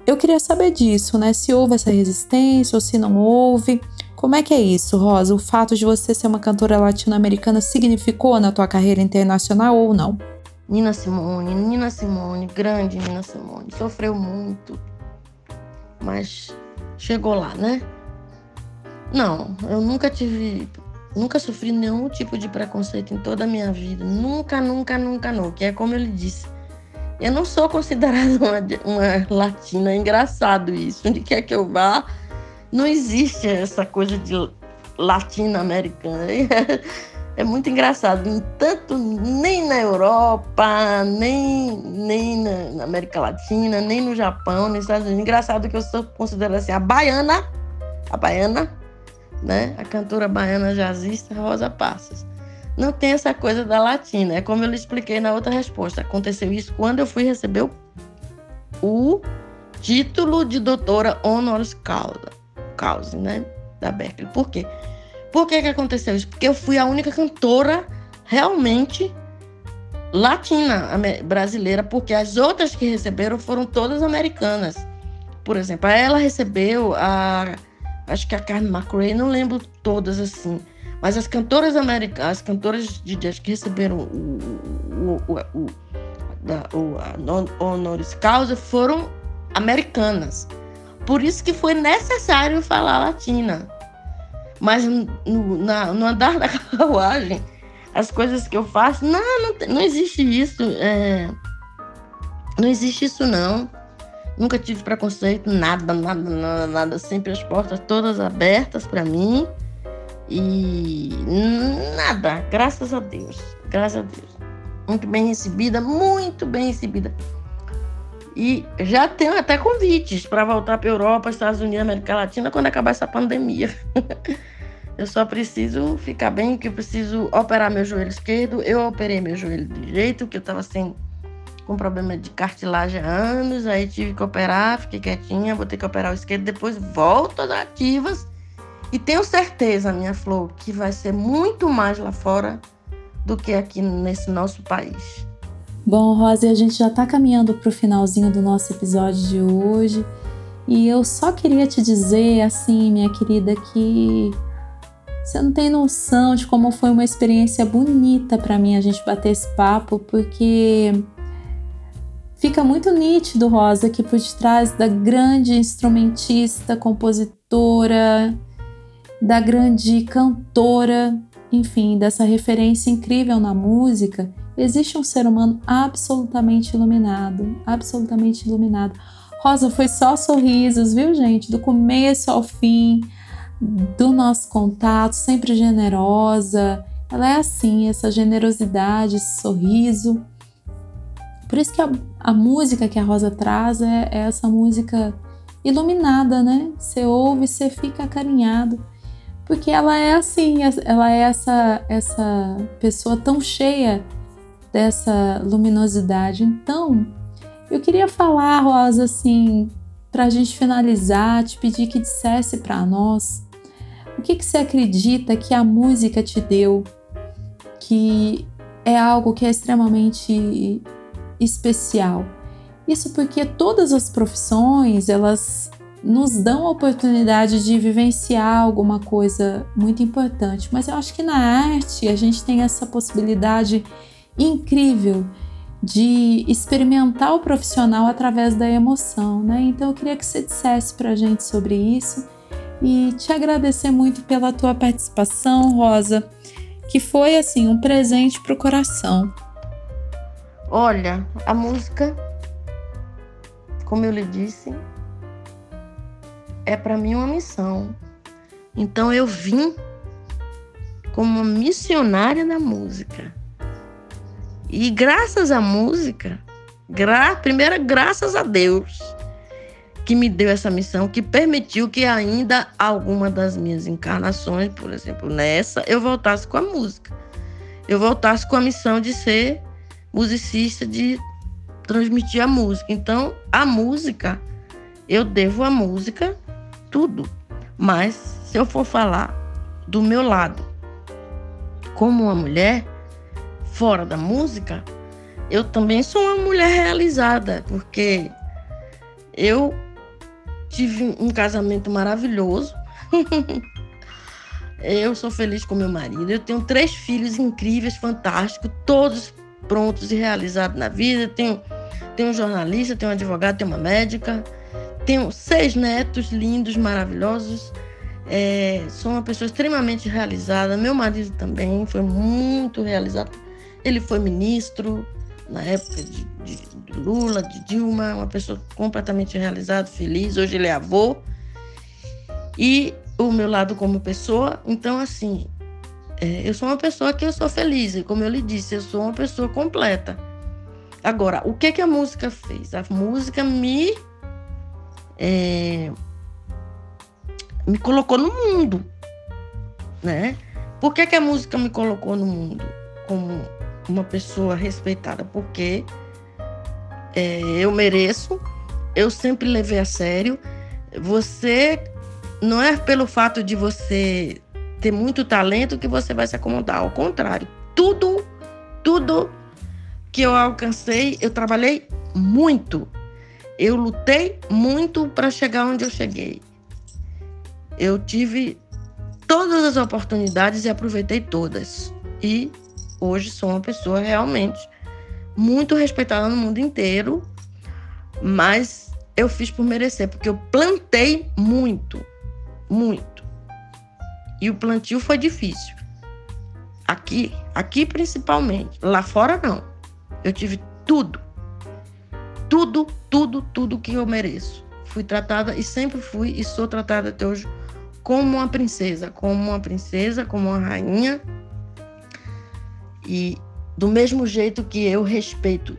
Eu queria saber disso, né? Se houve essa resistência ou se não houve. Como é que é isso, Rosa? O fato de você ser uma cantora latino-americana significou na tua carreira internacional ou não? Nina Simone, Nina Simone, grande Nina Simone, sofreu muito, mas chegou lá, né? Não, eu nunca tive, nunca sofri nenhum tipo de preconceito em toda a minha vida, nunca, nunca, nunca, nunca. Que é como ele disse, eu não sou considerada uma, uma latina. É engraçado isso. Onde quer que eu vá, não existe essa coisa de latino-americana. É, é, muito engraçado. Tanto nem na Europa, nem, nem na América Latina, nem no Japão, nos Estados Unidos. Engraçado que eu sou considerada assim, a baiana, a baiana, né? A cantora baiana jazzista Rosa Passos não tem essa coisa da latina. É como eu lhe expliquei na outra resposta. Aconteceu isso quando eu fui receber o, o título de doutora honoris causa, causa, né, da Berkeley. Por quê? Por que que aconteceu isso? Porque eu fui a única cantora realmente latina brasileira, porque as outras que receberam foram todas americanas. Por exemplo, ela recebeu a acho que a Carmen McRae, não lembro todas assim mas as cantoras americanas, as cantoras de jazz que receberam o, o, o, o, da, a honoris causa foram americanas. Por isso que foi necessário falar latina. Mas no, na, no andar da carruagem, as coisas que eu faço, não, não, não existe isso. É, não existe isso, não. Nunca tive preconceito, nada, nada, nada, nada. Sempre as portas todas abertas para mim. E nada, graças a Deus. Graças a Deus. Muito bem recebida, muito bem recebida. E já tenho até convites para voltar para Europa, Estados Unidos, América Latina quando acabar essa pandemia. eu só preciso ficar bem, que eu preciso operar meu joelho esquerdo. Eu operei meu joelho direito, que eu estava sem com problema de cartilagem há anos, aí tive que operar, fiquei quietinha, vou ter que operar o esquerdo, depois volto às ativas e tenho certeza, minha flor, que vai ser muito mais lá fora do que aqui nesse nosso país. Bom, Rosa, a gente já está caminhando para o finalzinho do nosso episódio de hoje. E eu só queria te dizer, assim, minha querida, que Você não tem noção de como foi uma experiência bonita para mim a gente bater esse papo, porque fica muito nítido, Rosa, que por detrás da grande instrumentista, compositora, da grande cantora, enfim, dessa referência incrível na música, existe um ser humano absolutamente iluminado, absolutamente iluminado. Rosa foi só sorrisos, viu, gente? Do começo ao fim do nosso contato, sempre generosa. Ela é assim, essa generosidade, esse sorriso. Por isso que a, a música que a Rosa traz é, é essa música iluminada, né? Você ouve, você fica acarinhado porque ela é assim, ela é essa essa pessoa tão cheia dessa luminosidade. Então, eu queria falar, Rosa, assim, para a gente finalizar, te pedir que dissesse para nós o que, que você acredita que a música te deu, que é algo que é extremamente especial. Isso porque todas as profissões, elas nos dão a oportunidade de vivenciar alguma coisa muito importante, mas eu acho que na arte a gente tem essa possibilidade incrível de experimentar o profissional através da emoção, né? Então eu queria que você dissesse para a gente sobre isso e te agradecer muito pela tua participação, Rosa, que foi assim um presente para o coração. Olha, a música, como eu lhe disse, é para mim uma missão. Então eu vim como missionária da música. E graças à música, gra primeiro graças a Deus que me deu essa missão, que permitiu que ainda alguma das minhas encarnações, por exemplo, nessa, eu voltasse com a música. Eu voltasse com a missão de ser musicista, de transmitir a música. Então, a música, eu devo a música tudo. Mas se eu for falar do meu lado como uma mulher fora da música, eu também sou uma mulher realizada, porque eu tive um casamento maravilhoso. eu sou feliz com meu marido. Eu tenho três filhos incríveis, fantásticos, todos prontos e realizados na vida. Eu tenho, tenho um jornalista, tenho um advogado, tenho uma médica. Tenho seis netos lindos, maravilhosos. É, sou uma pessoa extremamente realizada. Meu marido também foi muito realizado. Ele foi ministro na época de, de, de Lula, de Dilma, uma pessoa completamente realizada, feliz. Hoje ele é avô. E o meu lado como pessoa, então assim, é, eu sou uma pessoa que eu sou feliz. E como eu lhe disse, eu sou uma pessoa completa. Agora, o que que a música fez? A música me é, me colocou no mundo, né? Por que, que a música me colocou no mundo como uma pessoa respeitada? Porque é, eu mereço, eu sempre levei a sério. Você não é pelo fato de você ter muito talento que você vai se acomodar, ao contrário, tudo, tudo que eu alcancei, eu trabalhei muito eu lutei muito para chegar onde eu cheguei. Eu tive todas as oportunidades e aproveitei todas. E hoje sou uma pessoa realmente muito respeitada no mundo inteiro, mas eu fiz por merecer, porque eu plantei muito, muito. E o plantio foi difícil. Aqui, aqui principalmente. Lá fora não. Eu tive tudo tudo, tudo, tudo que eu mereço. Fui tratada e sempre fui e sou tratada até hoje como uma princesa, como uma princesa, como uma rainha. E do mesmo jeito que eu respeito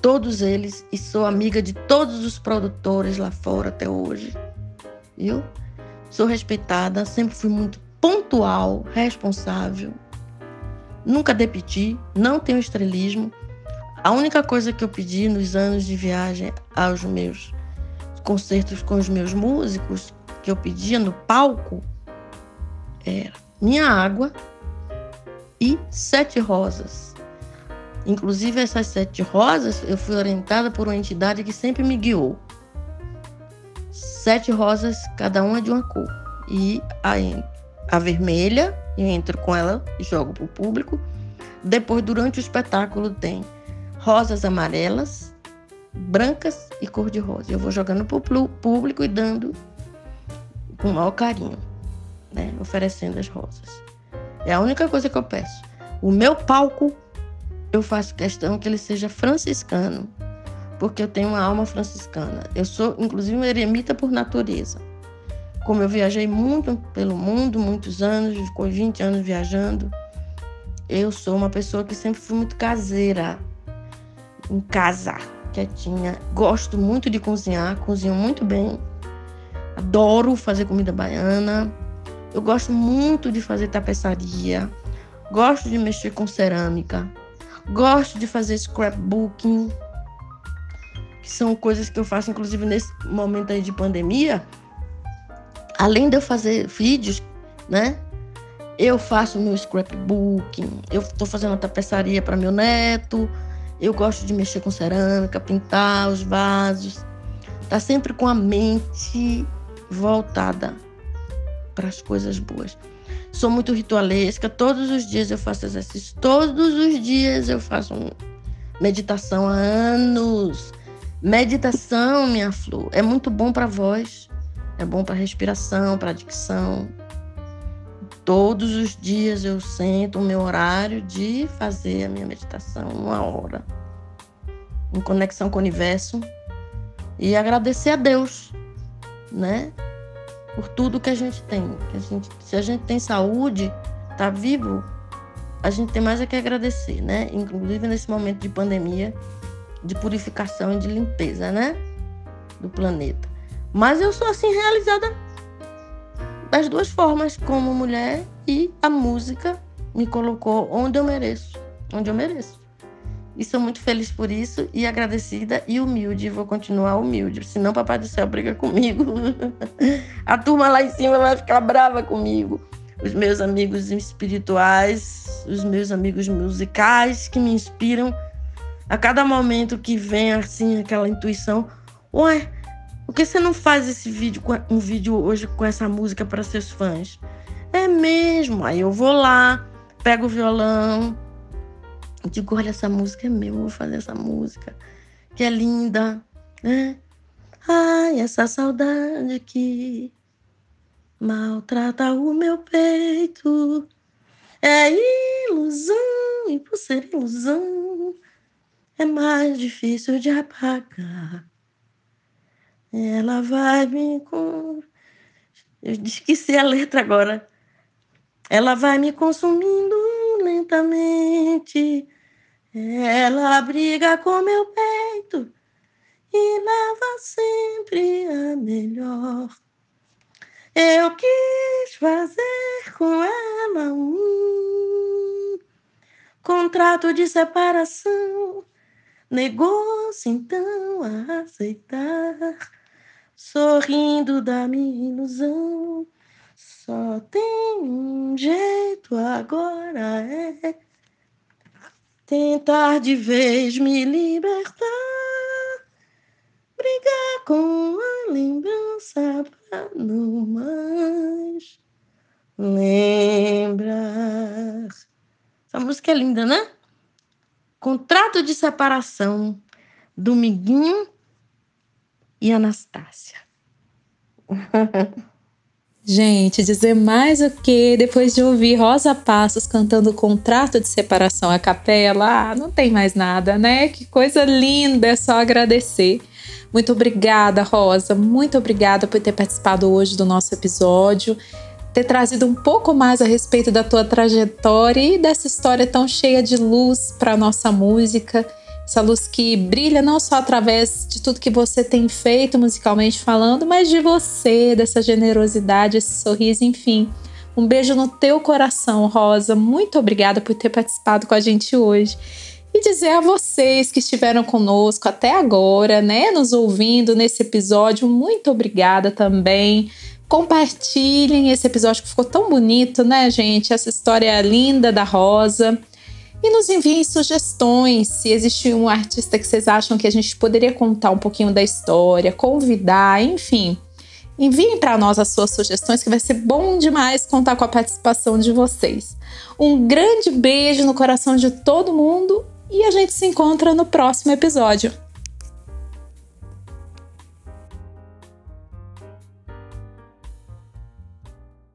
todos eles e sou amiga de todos os produtores lá fora até hoje, viu? Sou respeitada, sempre fui muito pontual, responsável, nunca depeti, não tenho estrelismo. A única coisa que eu pedi nos anos de viagem aos meus concertos com os meus músicos, que eu pedia no palco, era minha água e sete rosas. Inclusive, essas sete rosas eu fui orientada por uma entidade que sempre me guiou. Sete rosas, cada uma de uma cor. E a, a vermelha, e entro com ela e jogo pro público. Depois, durante o espetáculo, tem rosas amarelas, brancas e cor-de-rosa. Eu vou jogando pro público e dando com o maior carinho, né? Oferecendo as rosas. É a única coisa que eu peço. O meu palco, eu faço questão que ele seja franciscano, porque eu tenho uma alma franciscana. Eu sou, inclusive, uma eremita por natureza. Como eu viajei muito pelo mundo, muitos anos, ficou 20 anos viajando, eu sou uma pessoa que sempre fui muito caseira, em casa, quietinha. Gosto muito de cozinhar, cozinho muito bem. Adoro fazer comida baiana. Eu gosto muito de fazer tapeçaria. Gosto de mexer com cerâmica. Gosto de fazer scrapbooking que são coisas que eu faço, inclusive nesse momento aí de pandemia. Além de eu fazer vídeos, né? Eu faço meu scrapbooking, eu estou fazendo uma tapeçaria para meu neto, eu gosto de mexer com cerâmica, pintar os vasos. Tá sempre com a mente voltada para as coisas boas. Sou muito ritualesca, todos os dias eu faço exercício, todos os dias eu faço meditação há anos. Meditação, minha flor, é muito bom para a voz, é bom para respiração, para dicção. Todos os dias eu sento o meu horário de fazer a minha meditação, uma hora, em conexão com o universo e agradecer a Deus, né? Por tudo que a gente tem. Que a gente, se a gente tem saúde, tá vivo, a gente tem mais a que agradecer, né? Inclusive nesse momento de pandemia, de purificação e de limpeza, né? Do planeta. Mas eu sou assim realizada das duas formas, como mulher e a música me colocou onde eu mereço, onde eu mereço. E sou muito feliz por isso e agradecida e humilde. Vou continuar humilde, senão Papai do Céu briga comigo. a turma lá em cima vai ficar brava comigo. Os meus amigos espirituais, os meus amigos musicais que me inspiram a cada momento que vem assim aquela intuição, ué, por que você não faz esse vídeo, um vídeo hoje com essa música para seus fãs? É mesmo. Aí eu vou lá, pego o violão, digo, olha, essa música é meu, vou fazer essa música, que é linda, né? Ai, essa saudade que maltrata o meu peito. É ilusão, e por ser ilusão, é mais difícil de apagar. Ela vai me. Eu esqueci a letra agora. Ela vai me consumindo lentamente. Ela briga com meu peito e leva sempre a melhor. Eu quis fazer com ela um contrato de separação Negou-se então a aceitar, sorrindo da minha ilusão. Só tem um jeito agora é tentar de vez me libertar, brigar com a lembrança pra não mais lembrar. Essa música é linda, né? Contrato de separação, Dominguinho e Anastácia. Gente, dizer mais o que depois de ouvir Rosa Passos cantando contrato de separação a capela, ah, não tem mais nada, né? Que coisa linda, é só agradecer. Muito obrigada, Rosa. Muito obrigada por ter participado hoje do nosso episódio ter trazido um pouco mais a respeito da tua trajetória e dessa história tão cheia de luz para nossa música. Essa luz que brilha não só através de tudo que você tem feito musicalmente falando, mas de você, dessa generosidade, esse sorriso, enfim. Um beijo no teu coração, Rosa. Muito obrigada por ter participado com a gente hoje. E dizer a vocês que estiveram conosco até agora, né, nos ouvindo nesse episódio, muito obrigada também Compartilhem esse episódio que ficou tão bonito, né, gente? Essa história linda da Rosa. E nos enviem sugestões, se existe um artista que vocês acham que a gente poderia contar um pouquinho da história, convidar, enfim. Enviem para nós as suas sugestões, que vai ser bom demais contar com a participação de vocês. Um grande beijo no coração de todo mundo e a gente se encontra no próximo episódio.